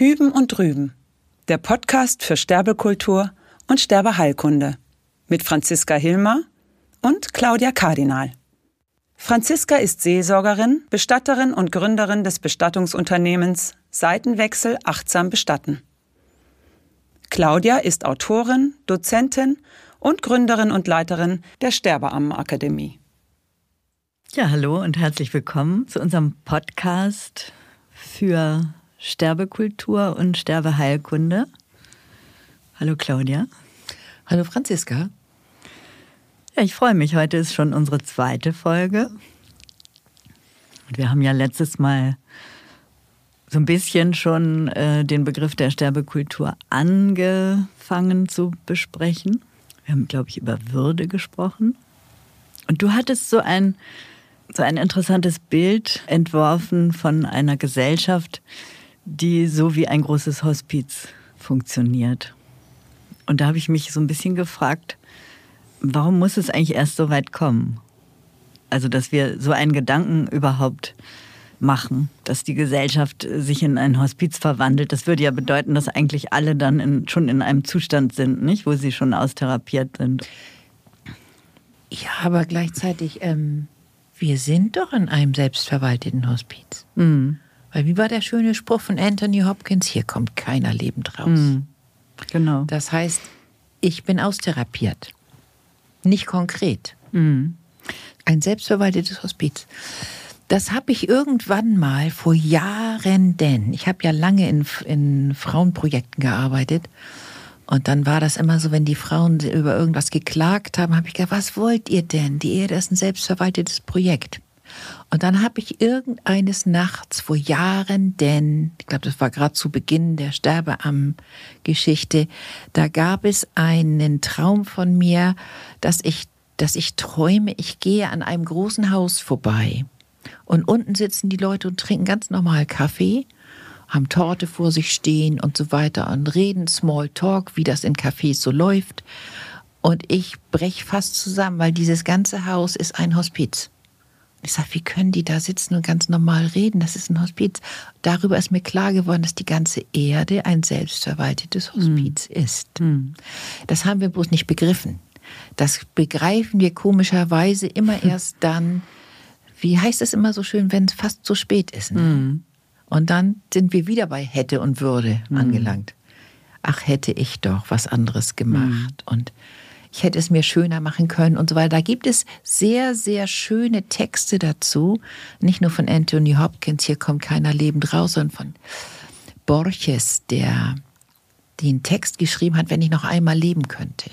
Hüben und Drüben, der Podcast für Sterbekultur und Sterbeheilkunde mit Franziska Hilmer und Claudia Kardinal. Franziska ist Seelsorgerin, Bestatterin und Gründerin des Bestattungsunternehmens Seitenwechsel achtsam bestatten. Claudia ist Autorin, Dozentin und Gründerin und Leiterin der Sterbeammenakademie. Ja, hallo und herzlich willkommen zu unserem Podcast für Sterbekultur und Sterbeheilkunde. Hallo Claudia. Hallo Franziska. Ja, ich freue mich. Heute ist schon unsere zweite Folge. Und wir haben ja letztes Mal so ein bisschen schon äh, den Begriff der Sterbekultur angefangen zu besprechen. Wir haben, glaube ich, über Würde gesprochen. Und du hattest so ein, so ein interessantes Bild entworfen von einer Gesellschaft, die so wie ein großes Hospiz funktioniert. Und da habe ich mich so ein bisschen gefragt, warum muss es eigentlich erst so weit kommen? Also, dass wir so einen Gedanken überhaupt machen, dass die Gesellschaft sich in ein Hospiz verwandelt. Das würde ja bedeuten, dass eigentlich alle dann in, schon in einem Zustand sind, nicht, wo sie schon austherapiert sind. Ja, aber gleichzeitig, ähm, wir sind doch in einem selbstverwalteten Hospiz. Mhm. Weil wie war der schöne Spruch von Anthony Hopkins? Hier kommt keiner lebend raus. Mhm. Genau. Das heißt, ich bin austherapiert. Nicht konkret. Mhm. Ein selbstverwaltetes Hospiz. Das habe ich irgendwann mal vor Jahren, denn ich habe ja lange in, in Frauenprojekten gearbeitet. Und dann war das immer so, wenn die Frauen über irgendwas geklagt haben, habe ich gedacht, was wollt ihr denn? Die Erde ist ein selbstverwaltetes Projekt. Und dann habe ich irgendeines Nachts vor Jahren, denn ich glaube, das war gerade zu Beginn der Sterbeam-Geschichte, da gab es einen Traum von mir, dass ich, dass ich träume, ich gehe an einem großen Haus vorbei. Und unten sitzen die Leute und trinken ganz normal Kaffee, haben Torte vor sich stehen und so weiter und reden Small Talk, wie das in Cafés so läuft. Und ich brech fast zusammen, weil dieses ganze Haus ist ein Hospiz. Ich sage, wie können die da sitzen und ganz normal reden? Das ist ein Hospiz. Darüber ist mir klar geworden, dass die ganze Erde ein selbstverwaltetes hm. Hospiz mhm. ist. Mhm. Das haben wir bloß nicht begriffen. Das begreifen wir komischerweise immer erst dann, wie heißt es immer so schön, wenn es fast zu spät ist. Ne? Mhm. Und dann sind wir wieder bei hätte und würde hm. angelangt. Ach, hätte ich doch was anderes gemacht. Hm. Und ich hätte es mir schöner machen können und so weiter. Da gibt es sehr, sehr schöne Texte dazu. Nicht nur von Anthony Hopkins, hier kommt keiner lebend raus, sondern von Borges, der den Text geschrieben hat, wenn ich noch einmal leben könnte.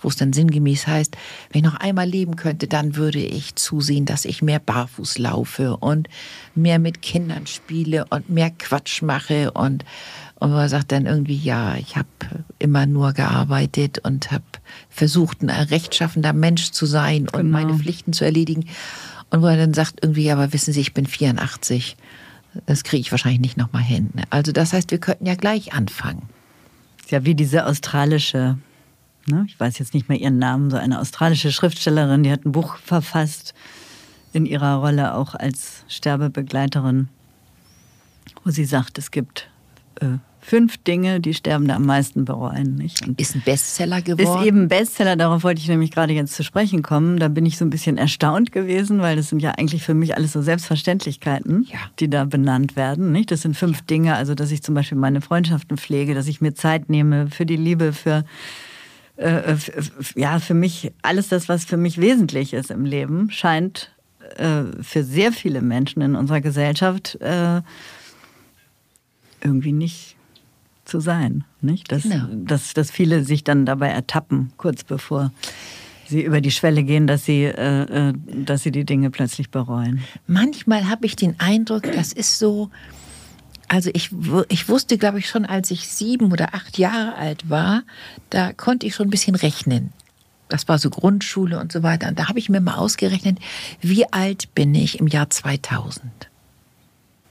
Wo es dann sinngemäß heißt, wenn ich noch einmal leben könnte, dann würde ich zusehen, dass ich mehr barfuß laufe und mehr mit Kindern spiele und mehr Quatsch mache und und man sagt dann irgendwie, ja, ich habe immer nur gearbeitet und habe versucht, ein rechtschaffender Mensch zu sein und genau. meine Pflichten zu erledigen. Und wo er dann sagt irgendwie, ja, aber wissen Sie, ich bin 84. Das kriege ich wahrscheinlich nicht nochmal hin. Also das heißt, wir könnten ja gleich anfangen. Ja, wie diese australische, ne, ich weiß jetzt nicht mehr ihren Namen, so eine australische Schriftstellerin, die hat ein Buch verfasst in ihrer Rolle auch als Sterbebegleiterin, wo sie sagt, es gibt äh, fünf Dinge, die Sterbende am meisten bereuen. Nicht? Und ist ein Bestseller geworden. Ist eben Bestseller, darauf wollte ich nämlich gerade jetzt zu sprechen kommen. Da bin ich so ein bisschen erstaunt gewesen, weil das sind ja eigentlich für mich alles so Selbstverständlichkeiten, ja. die da benannt werden. Nicht? Das sind fünf ja. Dinge, also dass ich zum Beispiel meine Freundschaften pflege, dass ich mir Zeit nehme für die Liebe, für äh, ja, für mich, alles das, was für mich wesentlich ist im Leben, scheint äh, für sehr viele Menschen in unserer Gesellschaft äh, irgendwie nicht zu sein. Nicht? Dass, genau. dass, dass viele sich dann dabei ertappen, kurz bevor sie über die Schwelle gehen, dass sie, äh, äh dass sie die Dinge plötzlich bereuen. Manchmal habe ich den Eindruck, das ist so, also ich, ich wusste, glaube ich, schon, als ich sieben oder acht Jahre alt war, da konnte ich schon ein bisschen rechnen. Das war so Grundschule und so weiter. Und da habe ich mir mal ausgerechnet, wie alt bin ich im Jahr 2000.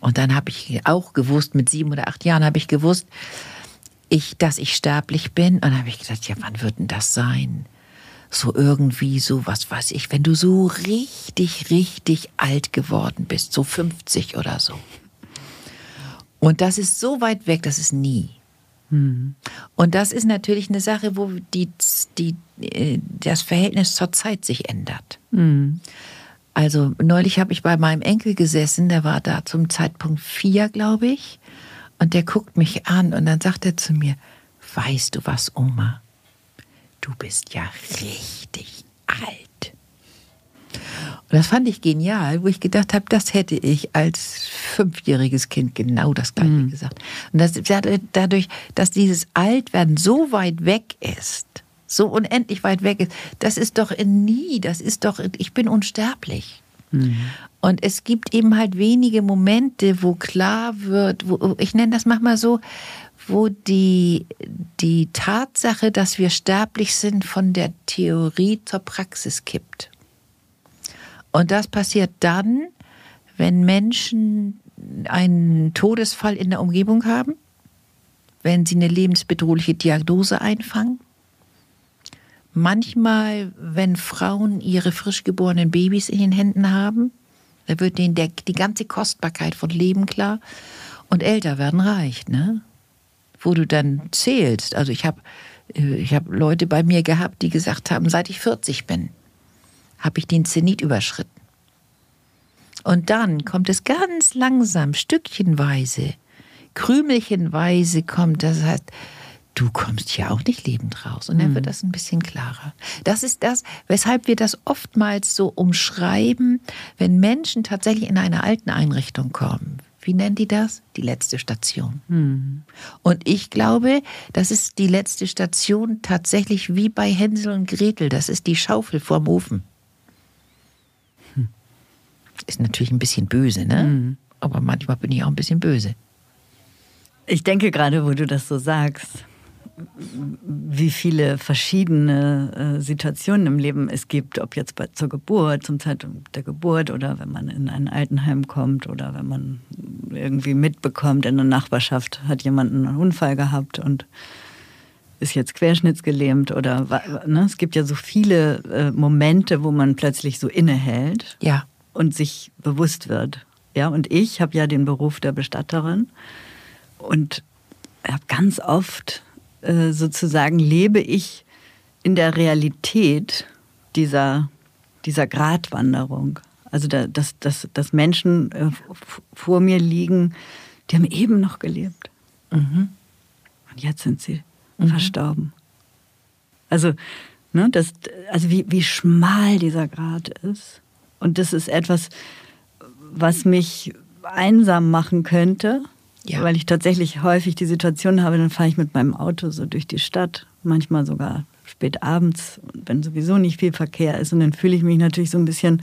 Und dann habe ich auch gewusst, mit sieben oder acht Jahren habe ich gewusst, ich, dass ich sterblich bin. Und dann habe ich gedacht, ja, wann wird denn das sein? So irgendwie so, was weiß ich, wenn du so richtig, richtig alt geworden bist, so 50 oder so. Und das ist so weit weg, das ist nie. Mhm. Und das ist natürlich eine Sache, wo die, die, äh, das Verhältnis zur Zeit sich ändert. Mhm. Also neulich habe ich bei meinem Enkel gesessen, der war da zum Zeitpunkt vier, glaube ich, und der guckt mich an und dann sagt er zu mir, weißt du was, Oma, du bist ja richtig alt. Und das fand ich genial, wo ich gedacht habe, das hätte ich als fünfjähriges Kind genau das gleiche mhm. gesagt. Und das, dadurch, dass dieses Altwerden so weit weg ist, so unendlich weit weg ist, das ist doch nie, das ist doch, ich bin unsterblich. Mhm. Und es gibt eben halt wenige Momente, wo klar wird, wo, ich nenne das manchmal so, wo die, die Tatsache, dass wir sterblich sind, von der Theorie zur Praxis kippt. Und das passiert dann, wenn Menschen einen Todesfall in der Umgebung haben, wenn sie eine lebensbedrohliche Diagnose einfangen, Manchmal, wenn Frauen ihre frisch geborenen Babys in den Händen haben, da wird denen der, die ganze Kostbarkeit von Leben klar. Und älter werden reicht, ne? Wo du dann zählst. Also ich habe äh, ich hab Leute bei mir gehabt, die gesagt haben, seit ich 40 bin, habe ich den Zenit überschritten. Und dann kommt es ganz langsam, stückchenweise, krümelchenweise kommt, das heißt, du kommst ja auch nicht lebend raus. Und dann wird mhm. das ein bisschen klarer. Das ist das, weshalb wir das oftmals so umschreiben, wenn Menschen tatsächlich in eine alten Einrichtung kommen. Wie nennen die das? Die letzte Station. Mhm. Und ich glaube, das ist die letzte Station tatsächlich wie bei Hänsel und Gretel. Das ist die Schaufel vorm Ofen. Ist natürlich ein bisschen böse, ne? Mhm. Aber manchmal bin ich auch ein bisschen böse. Ich denke gerade, wo du das so sagst, wie viele verschiedene äh, Situationen im Leben es gibt, ob jetzt bei, zur Geburt, zum Zeitpunkt der Geburt oder wenn man in ein Altenheim kommt oder wenn man irgendwie mitbekommt, in der Nachbarschaft hat jemand einen Unfall gehabt und ist jetzt querschnittsgelähmt oder ne, es gibt ja so viele äh, Momente, wo man plötzlich so innehält ja. Und sich bewusst wird. Ja, und ich habe ja den Beruf der Bestatterin und habe ganz oft äh, sozusagen lebe ich in der Realität dieser, dieser Gratwanderung. Also da, dass, dass, dass Menschen äh, vor mir liegen, die haben eben noch gelebt. Mhm. Und jetzt sind sie mhm. verstorben. Also, ne, das, also wie, wie schmal dieser Grat ist. Und das ist etwas, was mich einsam machen könnte, ja. Weil ich tatsächlich häufig die Situation habe, dann fahre ich mit meinem Auto so durch die Stadt, manchmal sogar spät abends, wenn sowieso nicht viel Verkehr ist. Und dann fühle ich mich natürlich so ein bisschen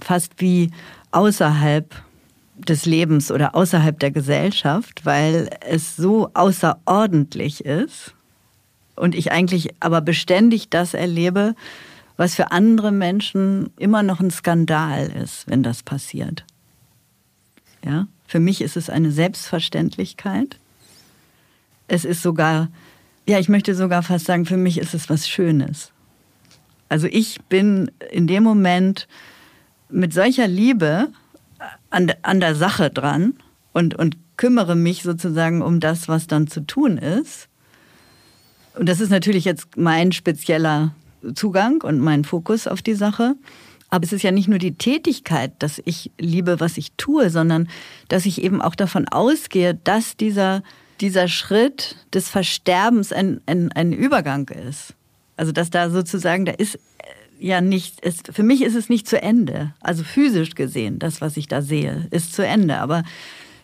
fast wie außerhalb des Lebens oder außerhalb der Gesellschaft, weil es so außerordentlich ist und ich eigentlich aber beständig das erlebe, was für andere Menschen immer noch ein Skandal ist, wenn das passiert. Ja? Für mich ist es eine Selbstverständlichkeit. Es ist sogar, ja, ich möchte sogar fast sagen, für mich ist es was Schönes. Also ich bin in dem Moment mit solcher Liebe an, an der Sache dran und, und kümmere mich sozusagen um das, was dann zu tun ist. Und das ist natürlich jetzt mein spezieller Zugang und mein Fokus auf die Sache. Aber es ist ja nicht nur die Tätigkeit, dass ich liebe, was ich tue, sondern dass ich eben auch davon ausgehe, dass dieser, dieser Schritt des Versterbens ein, ein, ein Übergang ist. Also dass da sozusagen, da ist äh, ja nicht, es, für mich ist es nicht zu Ende. Also physisch gesehen, das, was ich da sehe, ist zu Ende. Aber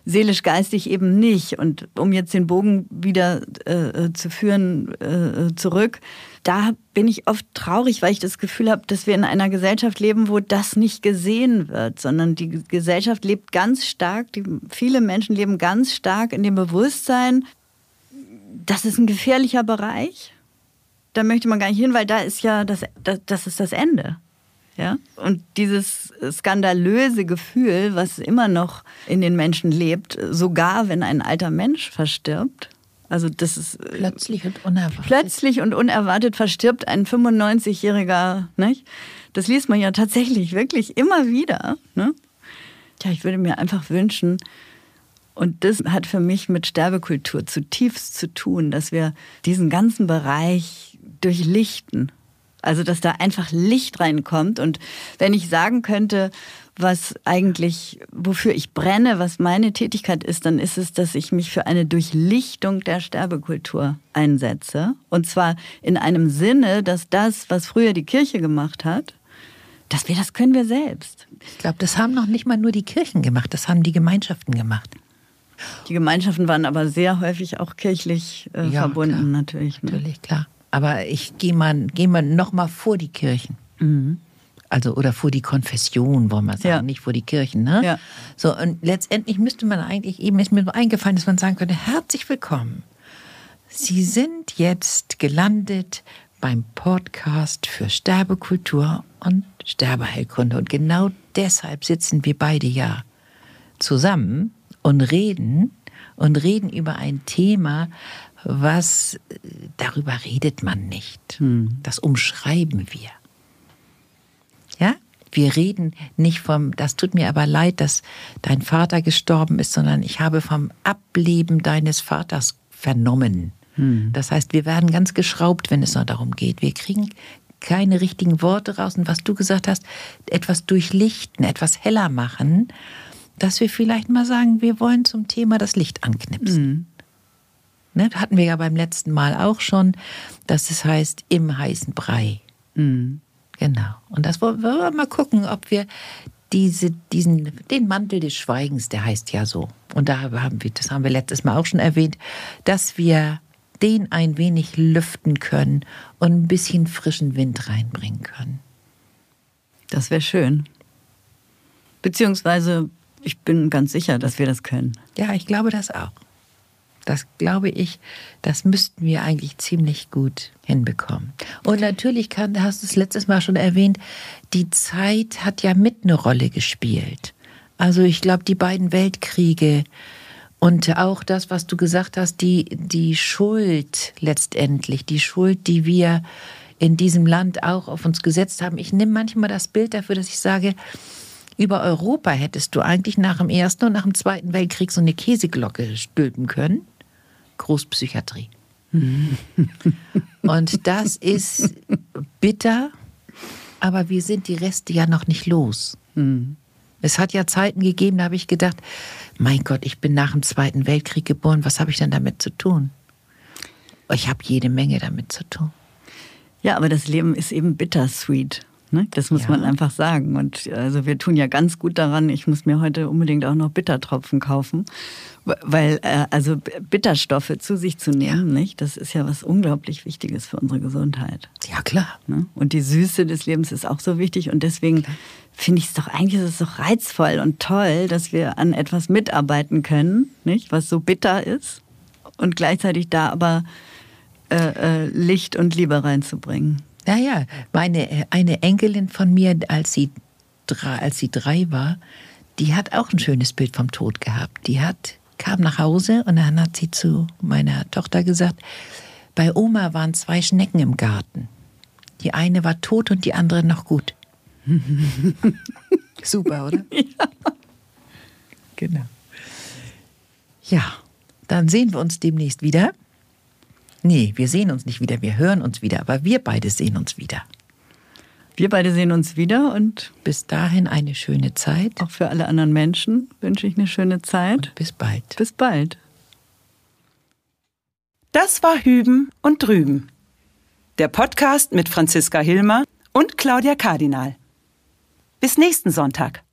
seelisch, geistig eben nicht. Und um jetzt den Bogen wieder äh, zu führen, äh, zurück, da bin ich oft traurig, weil ich das Gefühl habe, dass wir in einer Gesellschaft leben, wo das nicht gesehen wird, sondern die Gesellschaft lebt ganz stark, die, viele Menschen leben ganz stark in dem Bewusstsein, das ist ein gefährlicher Bereich. Da möchte man gar nicht hin, weil da ist ja das, das, das ist das Ende. Ja? Und dieses skandalöse Gefühl, was immer noch in den Menschen lebt, sogar wenn ein alter Mensch verstirbt, also das ist äh, plötzlich und unerwartet. Plötzlich und unerwartet verstirbt ein 95-jähriger, nicht? Das liest man ja tatsächlich wirklich immer wieder. Ne? Ja, ich würde mir einfach wünschen, Und das hat für mich mit Sterbekultur zutiefst zu tun, dass wir diesen ganzen Bereich durchlichten. Also, dass da einfach Licht reinkommt. Und wenn ich sagen könnte, was eigentlich, wofür ich brenne, was meine Tätigkeit ist, dann ist es, dass ich mich für eine Durchlichtung der Sterbekultur einsetze. Und zwar in einem Sinne, dass das, was früher die Kirche gemacht hat, dass wir das können wir selbst. Ich glaube, das haben noch nicht mal nur die Kirchen gemacht, das haben die Gemeinschaften gemacht. Die Gemeinschaften waren aber sehr häufig auch kirchlich äh, ja, verbunden, klar. natürlich. Ne? Natürlich, klar. Aber ich gehe mal, geh mal noch mal vor die Kirchen. Mhm. Also, oder vor die Konfession, wollen wir sagen, ja. nicht vor die Kirchen. Ne? Ja. So, und letztendlich müsste man eigentlich, eben ist mir eingefallen, dass man sagen könnte, herzlich willkommen. Sie sind jetzt gelandet beim Podcast für Sterbekultur und Sterbeheilkunde. Und genau deshalb sitzen wir beide ja zusammen und reden und reden über ein Thema, was darüber redet man nicht. Hm. Das umschreiben wir. Ja? Wir reden nicht vom, das tut mir aber leid, dass dein Vater gestorben ist, sondern ich habe vom Ableben deines Vaters vernommen. Hm. Das heißt, wir werden ganz geschraubt, wenn es noch darum geht. Wir kriegen keine richtigen Worte raus. Und was du gesagt hast, etwas durchlichten, etwas heller machen dass wir vielleicht mal sagen, wir wollen zum Thema das Licht anknipsen. Mhm. Ne, hatten wir ja beim letzten Mal auch schon, dass es heißt im heißen Brei. Mhm. Genau. Und das wollen wir mal gucken, ob wir diese, diesen, den Mantel des Schweigens, der heißt ja so. Und da haben wir, das haben wir letztes Mal auch schon erwähnt, dass wir den ein wenig lüften können und ein bisschen frischen Wind reinbringen können. Das wäre schön. Beziehungsweise ich bin ganz sicher, dass wir das können. Ja, ich glaube das auch. Das glaube ich, das müssten wir eigentlich ziemlich gut hinbekommen. Und natürlich kann, hast du es letztes Mal schon erwähnt, die Zeit hat ja mit eine Rolle gespielt. Also ich glaube, die beiden Weltkriege und auch das, was du gesagt hast, die, die Schuld letztendlich, die Schuld, die wir in diesem Land auch auf uns gesetzt haben. Ich nehme manchmal das Bild dafür, dass ich sage, über Europa hättest du eigentlich nach dem Ersten und nach dem Zweiten Weltkrieg so eine Käseglocke stülpen können. Großpsychiatrie. und das ist bitter, aber wir sind die Reste ja noch nicht los. Es hat ja Zeiten gegeben, da habe ich gedacht, mein Gott, ich bin nach dem Zweiten Weltkrieg geboren, was habe ich denn damit zu tun? Ich habe jede Menge damit zu tun. Ja, aber das Leben ist eben bittersweet. Ne? Das muss ja. man einfach sagen. Und also wir tun ja ganz gut daran. Ich muss mir heute unbedingt auch noch Bittertropfen kaufen, weil äh, also Bitterstoffe zu sich zu nehmen, ja. nicht? Das ist ja was unglaublich Wichtiges für unsere Gesundheit. Ja klar. Ne? Und die Süße des Lebens ist auch so wichtig. Und deswegen finde ich es doch eigentlich ist es doch reizvoll und toll, dass wir an etwas mitarbeiten können, nicht? Was so bitter ist und gleichzeitig da aber äh, äh, Licht und Liebe reinzubringen. Naja, meine, äh, eine Enkelin von mir, als sie, drei, als sie drei war, die hat auch ein schönes Bild vom Tod gehabt. Die hat, kam nach Hause und dann hat sie zu meiner Tochter gesagt, bei Oma waren zwei Schnecken im Garten. Die eine war tot und die andere noch gut. Super, oder? Ja. Genau. Ja, dann sehen wir uns demnächst wieder. Nee, wir sehen uns nicht wieder, wir hören uns wieder, aber wir beide sehen uns wieder. Wir beide sehen uns wieder und bis dahin eine schöne Zeit. Auch für alle anderen Menschen wünsche ich eine schöne Zeit. Und bis bald. Bis bald. Das war Hüben und Drüben. Der Podcast mit Franziska Hilmer und Claudia Kardinal. Bis nächsten Sonntag.